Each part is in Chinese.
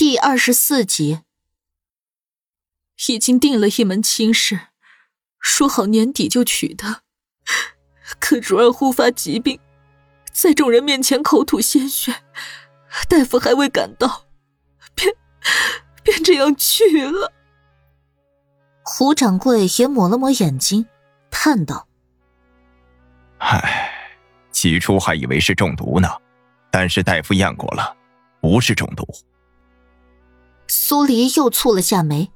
第二十四集，已经定了一门亲事，说好年底就娶的。可主儿忽发疾病，在众人面前口吐鲜血，大夫还未赶到，便便这样去了。胡掌柜也抹了抹眼睛，叹道：“唉，起初还以为是中毒呢，但是大夫验过了，不是中毒。”苏黎又蹙了下眉，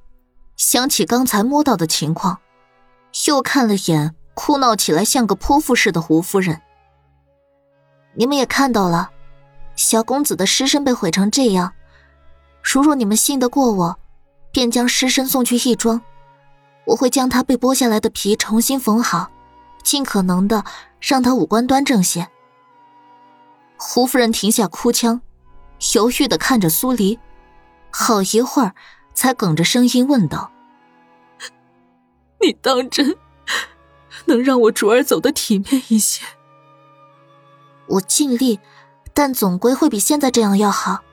想起刚才摸到的情况，又看了眼哭闹起来像个泼妇似的胡夫人。你们也看到了，小公子的尸身被毁成这样，如若你们信得过我，便将尸身送去义庄，我会将他被剥下来的皮重新缝好，尽可能的让他五官端正些。胡夫人停下哭腔，犹豫的看着苏黎。好一会儿，才哽着声音问道：“你当真能让我竹儿走得体面一些？”我尽力，但总归会比现在这样要好。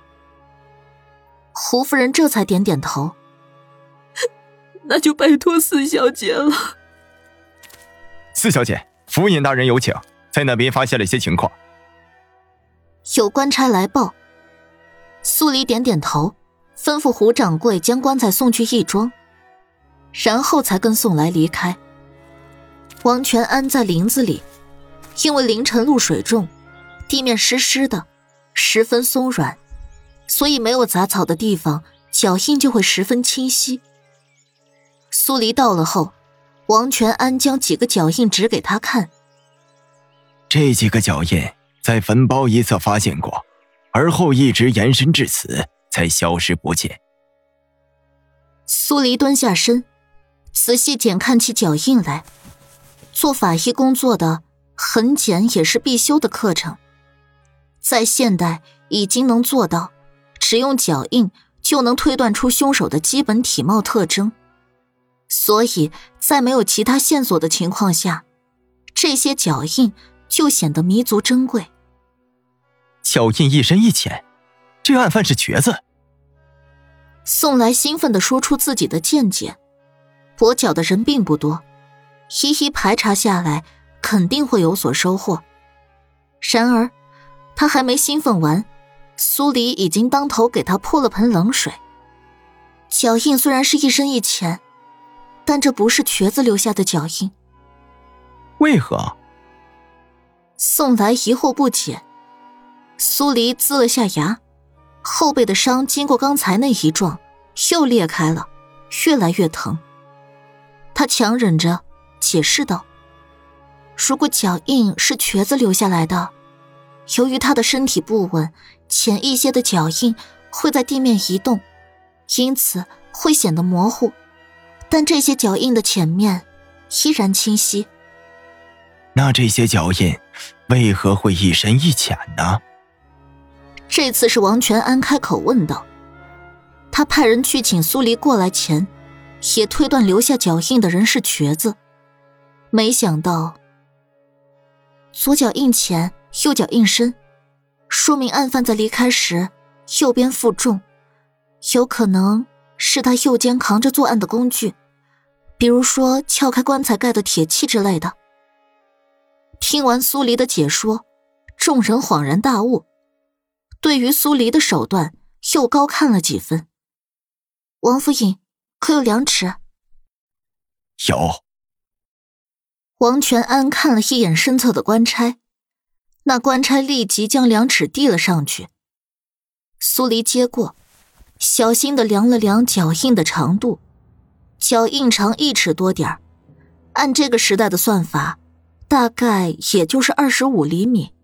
胡夫人这才点点头：“那就拜托四小姐了。”四小姐，府尹大人有请，在那边发现了一些情况。有官差来报。苏黎点点头。吩咐胡掌柜将棺材送去义庄，然后才跟宋来离开。王全安在林子里，因为凌晨露水重，地面湿湿的，十分松软，所以没有杂草的地方，脚印就会十分清晰。苏黎到了后，王全安将几个脚印指给他看。这几个脚印在坟包一侧发现过，而后一直延伸至此。才消失不见。苏黎蹲下身，仔细检看起脚印来。做法医工作的痕检也是必修的课程，在现代已经能做到，只用脚印就能推断出凶手的基本体貌特征。所以在没有其他线索的情况下，这些脚印就显得弥足珍贵。脚印一深一浅。这案犯是瘸子。宋来兴奋的说出自己的见解。跛脚的人并不多，一一排查下来，肯定会有所收获。然而，他还没兴奋完，苏黎已经当头给他泼了盆冷水。脚印虽然是一深一浅，但这不是瘸子留下的脚印。为何？宋来疑惑不解。苏黎呲了下牙。后背的伤经过刚才那一撞，又裂开了，越来越疼。他强忍着解释道：“如果脚印是瘸子留下来的，由于他的身体不稳，浅一些的脚印会在地面移动，因此会显得模糊。但这些脚印的前面依然清晰。那这些脚印为何会一深一浅呢？”这次是王全安开口问道，他派人去请苏黎过来前，也推断留下脚印的人是瘸子，没想到左脚印浅，右脚印深，说明案犯在离开时右边负重，有可能是他右肩扛着作案的工具，比如说撬开棺材盖的铁器之类的。听完苏黎的解说，众人恍然大悟。对于苏黎的手段又高看了几分。王府尹可有量尺？有。王全安看了一眼身侧的官差，那官差立即将量尺递了上去。苏黎接过，小心的量了量脚印的长度，脚印长一尺多点儿，按这个时代的算法，大概也就是二十五厘米。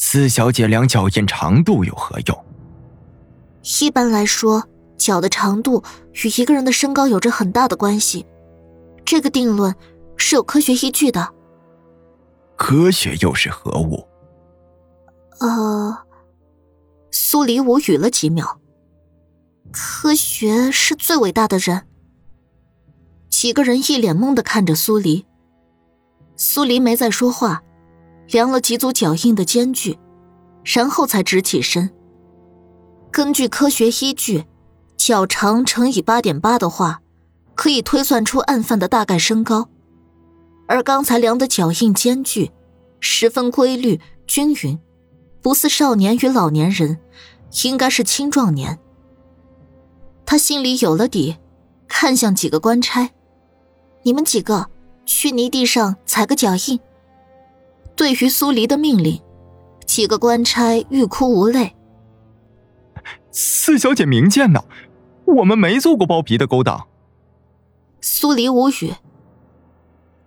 四小姐量脚印长度有何用？一般来说，脚的长度与一个人的身高有着很大的关系，这个定论是有科学依据的。科学又是何物？呃，苏黎无语了几秒。科学是最伟大的人。几个人一脸懵的看着苏黎。苏黎没再说话。量了几组脚印的间距，然后才直起身。根据科学依据，脚长乘以八点八的话，可以推算出案犯的大概身高。而刚才量的脚印间距，十分规律均匀，不似少年与老年人，应该是青壮年。他心里有了底，看向几个官差：“你们几个去泥地上踩个脚印。”对于苏黎的命令，几个官差欲哭无泪。四小姐明鉴呐，我们没做过包皮的勾当。苏黎无语。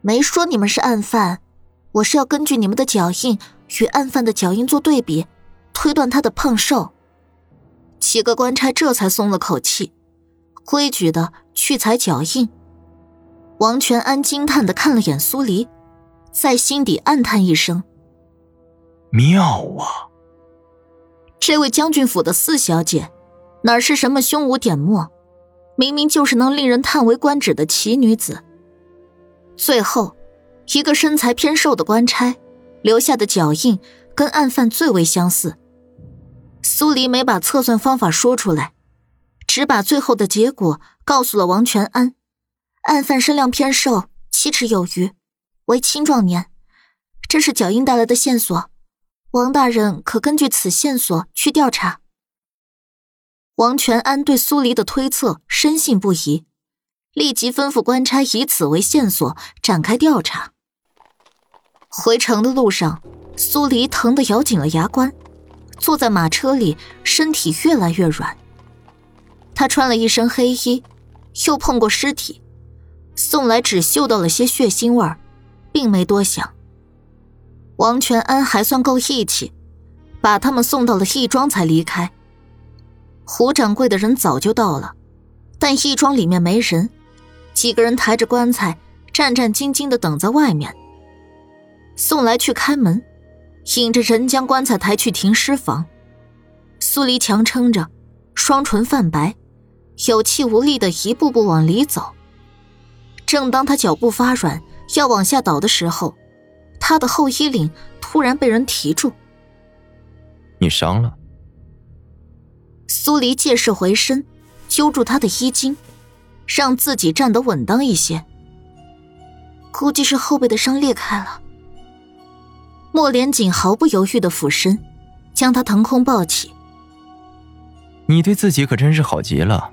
没说你们是案犯，我是要根据你们的脚印与案犯的脚印做对比，推断他的胖瘦。几个官差这才松了口气，规矩的去踩脚印。王全安惊叹的看了眼苏黎，在心底暗叹一声：“妙啊！这位将军府的四小姐，哪是什么胸无点墨，明明就是能令人叹为观止的奇女子。”最后，一个身材偏瘦的官差留下的脚印跟案犯最为相似。苏黎没把测算方法说出来，只把最后的结果告诉了王全安：案犯身量偏瘦，七尺有余，为青壮年。这是脚印带来的线索，王大人可根据此线索去调查。王全安对苏黎的推测深信不疑。立即吩咐官差以此为线索展开调查。回城的路上，苏黎疼得咬紧了牙关，坐在马车里，身体越来越软。他穿了一身黑衣，又碰过尸体，送来只嗅到了些血腥味儿，并没多想。王全安还算够义气，把他们送到了义庄才离开。胡掌柜的人早就到了，但义庄里面没人。几个人抬着棺材，战战兢兢的等在外面。宋来去开门，引着人将棺材抬去停尸房。苏黎强撑着，双唇泛白，有气无力的一步步往里走。正当他脚步发软，要往下倒的时候，他的后衣领突然被人提住。你伤了。苏黎借势回身，揪住他的衣襟。让自己站得稳当一些。估计是后背的伤裂开了。莫连锦毫不犹豫的俯身，将他腾空抱起。你对自己可真是好极了。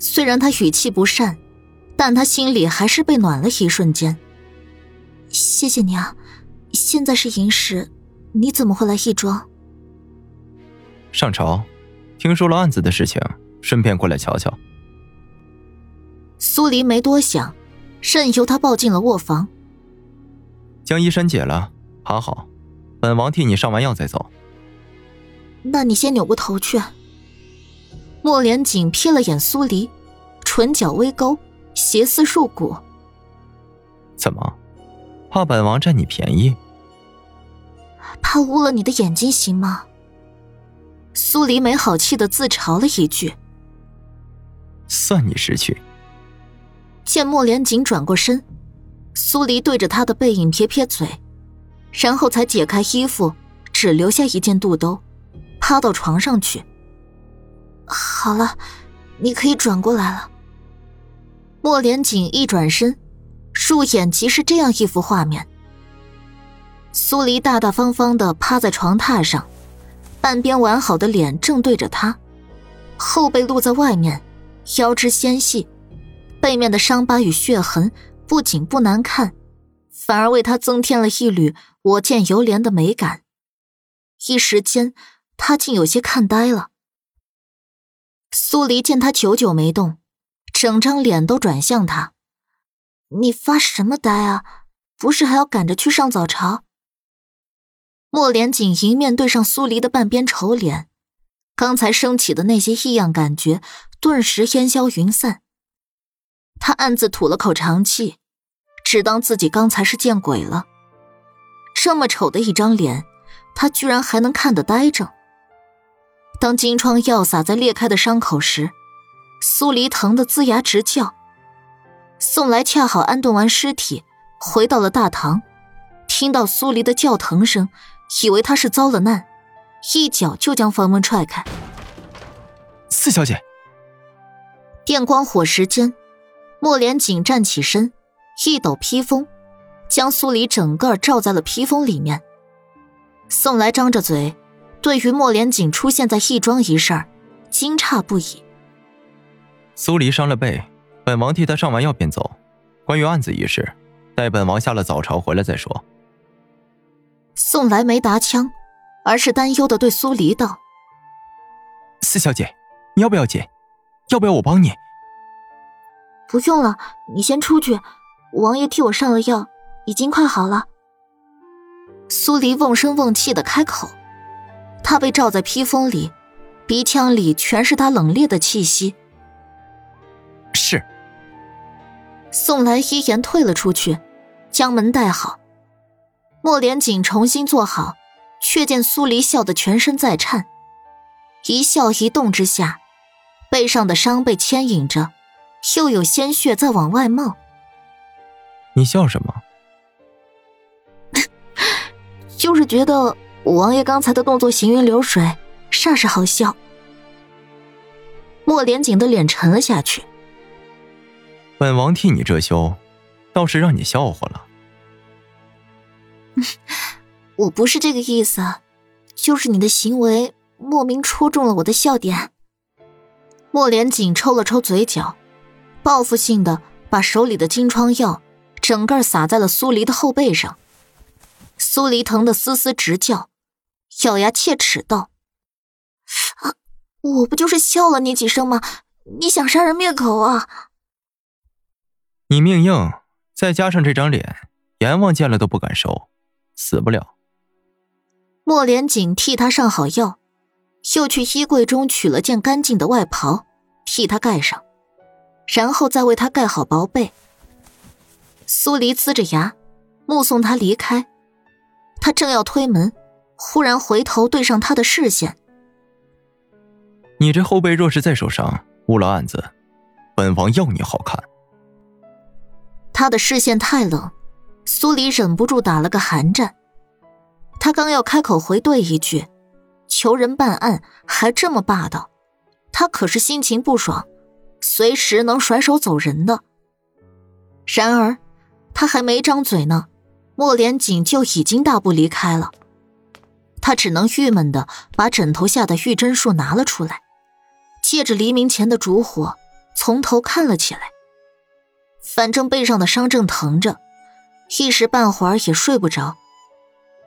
虽然他语气不善，但他心里还是被暖了一瞬间。谢谢你啊，现在是寅时，你怎么会来义庄？上朝，听说了案子的事情，顺便过来瞧瞧。苏黎没多想，任由他抱进了卧房。将衣衫解了，趴好，本王替你上完药再走。那你先扭过头去。莫连锦瞥了眼苏黎，唇角微勾，邪思入骨。怎么，怕本王占你便宜？怕污了你的眼睛，行吗？苏黎没好气的自嘲了一句。算你识趣。见莫连锦转过身，苏黎对着他的背影撇撇嘴，然后才解开衣服，只留下一件肚兜，趴到床上去。好了，你可以转过来了。莫连锦一转身，入眼即是这样一幅画面：苏黎大大方方的趴在床榻上，半边完好的脸正对着他，后背露在外面，腰肢纤细。背面的伤疤与血痕不仅不难看，反而为他增添了一缕我见犹怜的美感。一时间，他竟有些看呆了。苏黎见他久久没动，整张脸都转向他：“你发什么呆啊？不是还要赶着去上早朝？”莫连锦迎面对上苏黎的半边丑脸，刚才升起的那些异样感觉顿时烟消云散。他暗自吐了口长气，只当自己刚才是见鬼了。这么丑的一张脸，他居然还能看得呆着。当金疮药洒在裂开的伤口时，苏黎疼得龇牙直叫。宋来恰好安顿完尸体，回到了大堂，听到苏黎的叫疼声，以为他是遭了难，一脚就将房门踹开。四小姐，电光火石间，莫连锦站起身，一抖披风，将苏黎整个罩在了披风里面。宋来张着嘴，对于莫连锦出现在义庄一事，惊诧不已。苏黎伤了背，本王替他上完药便走。关于案子一事，待本王下了早朝回来再说。宋来没答腔，而是担忧的对苏黎道：“四小姐，你要不要紧？要不要我帮你？”“不用了，你先出去。王爷替我上了药，已经快好了。”苏黎瓮声瓮气的开口，他被罩在披风里，鼻腔里全是他冷冽的气息。是。宋兰依言退了出去，将门带好。莫连锦重新坐好，却见苏黎笑得全身在颤，一笑一动之下，背上的伤被牵引着，又有鲜血在往外冒。你笑什么？就是觉得五王爷刚才的动作行云流水，煞是好笑。莫连锦的脸沉了下去。本王替你遮羞，倒是让你笑话了。我不是这个意思，就是你的行为莫名戳中了我的笑点。莫连锦抽了抽嘴角，报复性的把手里的金疮药整个撒在了苏黎的后背上。苏黎疼得嘶嘶直叫，咬牙切齿道：“啊，我不就是笑了你几声吗？你想杀人灭口啊？”你命硬，再加上这张脸，阎王见了都不敢收，死不了。莫连锦替他上好药，又去衣柜中取了件干净的外袍，替他盖上，然后再为他盖好薄被。苏黎呲着牙，目送他离开。他正要推门，忽然回头对上他的视线：“你这后背若是再受伤，误了案子，本王要你好看。”他的视线太冷，苏黎忍不住打了个寒战。他刚要开口回怼一句：“求人办案还这么霸道。”他可是心情不爽，随时能甩手走人的。然而，他还没张嘴呢，莫连锦就已经大步离开了。他只能郁闷的把枕头下的玉针术拿了出来，借着黎明前的烛火，从头看了起来。反正背上的伤正疼着，一时半会儿也睡不着，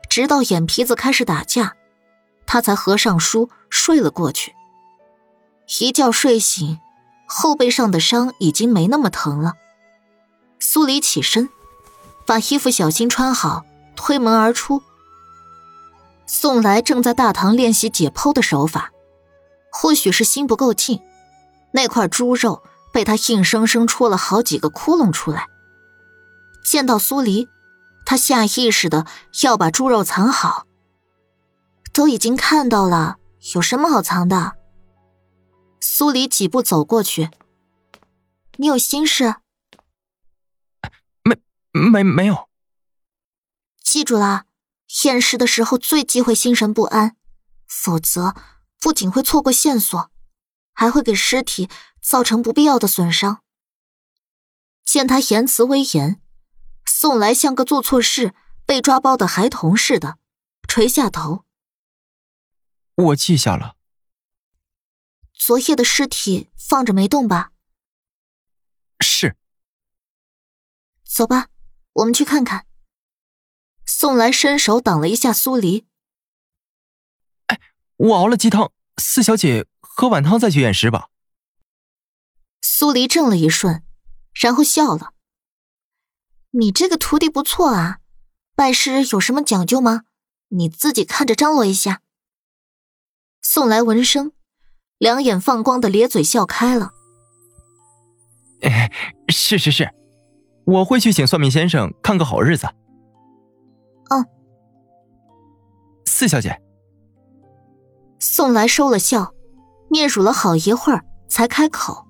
直到眼皮子开始打架，他才合上书睡了过去。一觉睡醒，后背上的伤已经没那么疼了。苏黎起身，把衣服小心穿好，推门而出。宋来正在大堂练习解剖的手法，或许是心不够静，那块猪肉。被他硬生生戳了好几个窟窿出来。见到苏黎，他下意识的要把猪肉藏好。都已经看到了，有什么好藏的？苏黎几步走过去：“你有心事？”“没，没，没有。”“记住了，验尸的时候最忌讳心神不安，否则不仅会错过线索，还会给尸体。”造成不必要的损伤。见他言辞威严，宋来像个做错事被抓包的孩童似的，垂下头。我记下了。昨夜的尸体放着没动吧？是。走吧，我们去看看。宋来伸手挡了一下苏黎。哎，我熬了鸡汤，四小姐喝碗汤再去验尸吧。苏黎怔了一瞬，然后笑了：“你这个徒弟不错啊，拜师有什么讲究吗？你自己看着张罗一下。”宋来闻声，两眼放光的咧嘴笑开了：“哎，是是是，我会去请算命先生看个好日子。”“嗯。”四小姐。宋来收了笑，嗫嚅了好一会儿，才开口。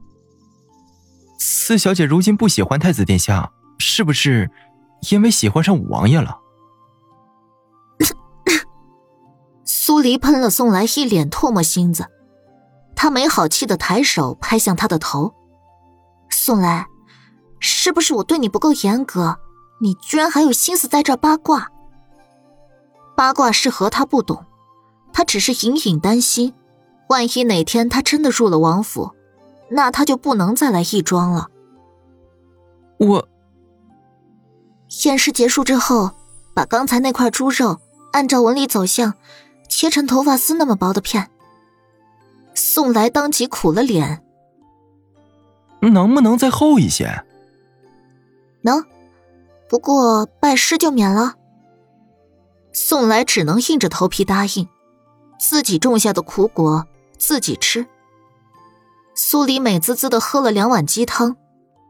四小姐如今不喜欢太子殿下，是不是因为喜欢上五王爷了？苏黎喷了宋来一脸唾沫星子，他没好气的抬手拍向他的头。宋来，是不是我对你不够严格？你居然还有心思在这八卦？八卦是和他不懂，他只是隐隐担心，万一哪天他真的入了王府，那他就不能再来亦庄了。我，验尸结束之后，把刚才那块猪肉按照纹理走向。切成头发丝那么薄的片，宋来当即苦了脸。能不能再厚一些？能，不过拜师就免了。宋来只能硬着头皮答应，自己种下的苦果自己吃。苏黎美滋滋的喝了两碗鸡汤，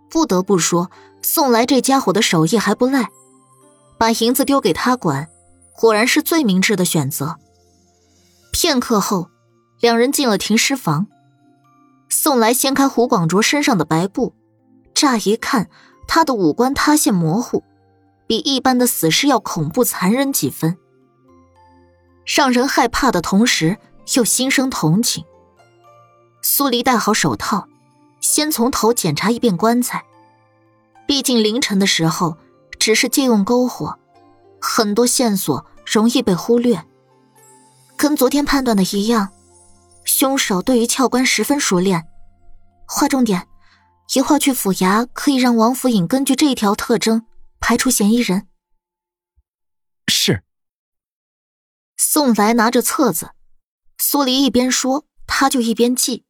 不得不说，宋来这家伙的手艺还不赖，把银子丢给他管，果然是最明智的选择。片刻后，两人进了停尸房。宋来掀开胡广卓身上的白布，乍一看，他的五官塌陷模糊，比一般的死尸要恐怖残忍几分。让人害怕的同时，又心生同情。苏黎戴好手套，先从头检查一遍棺材。毕竟凌晨的时候，只是借用篝火，很多线索容易被忽略。跟昨天判断的一样，凶手对于撬棺十分熟练。划重点，一会儿去府衙可以让王府尹根据这一条特征排除嫌疑人。是。宋来拿着册子，苏黎一边说，他就一边记。